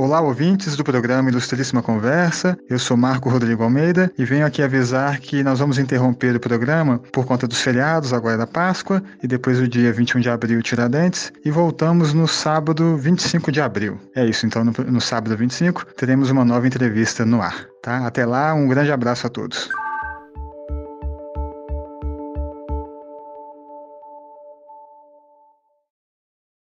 Olá, ouvintes do programa Ilustríssima Conversa. Eu sou Marco Rodrigo Almeida e venho aqui avisar que nós vamos interromper o programa por conta dos feriados, agora é da Páscoa, e depois do dia 21 de abril, Tiradentes, e voltamos no sábado 25 de abril. É isso, então no, no sábado 25 teremos uma nova entrevista no ar. Tá? Até lá, um grande abraço a todos.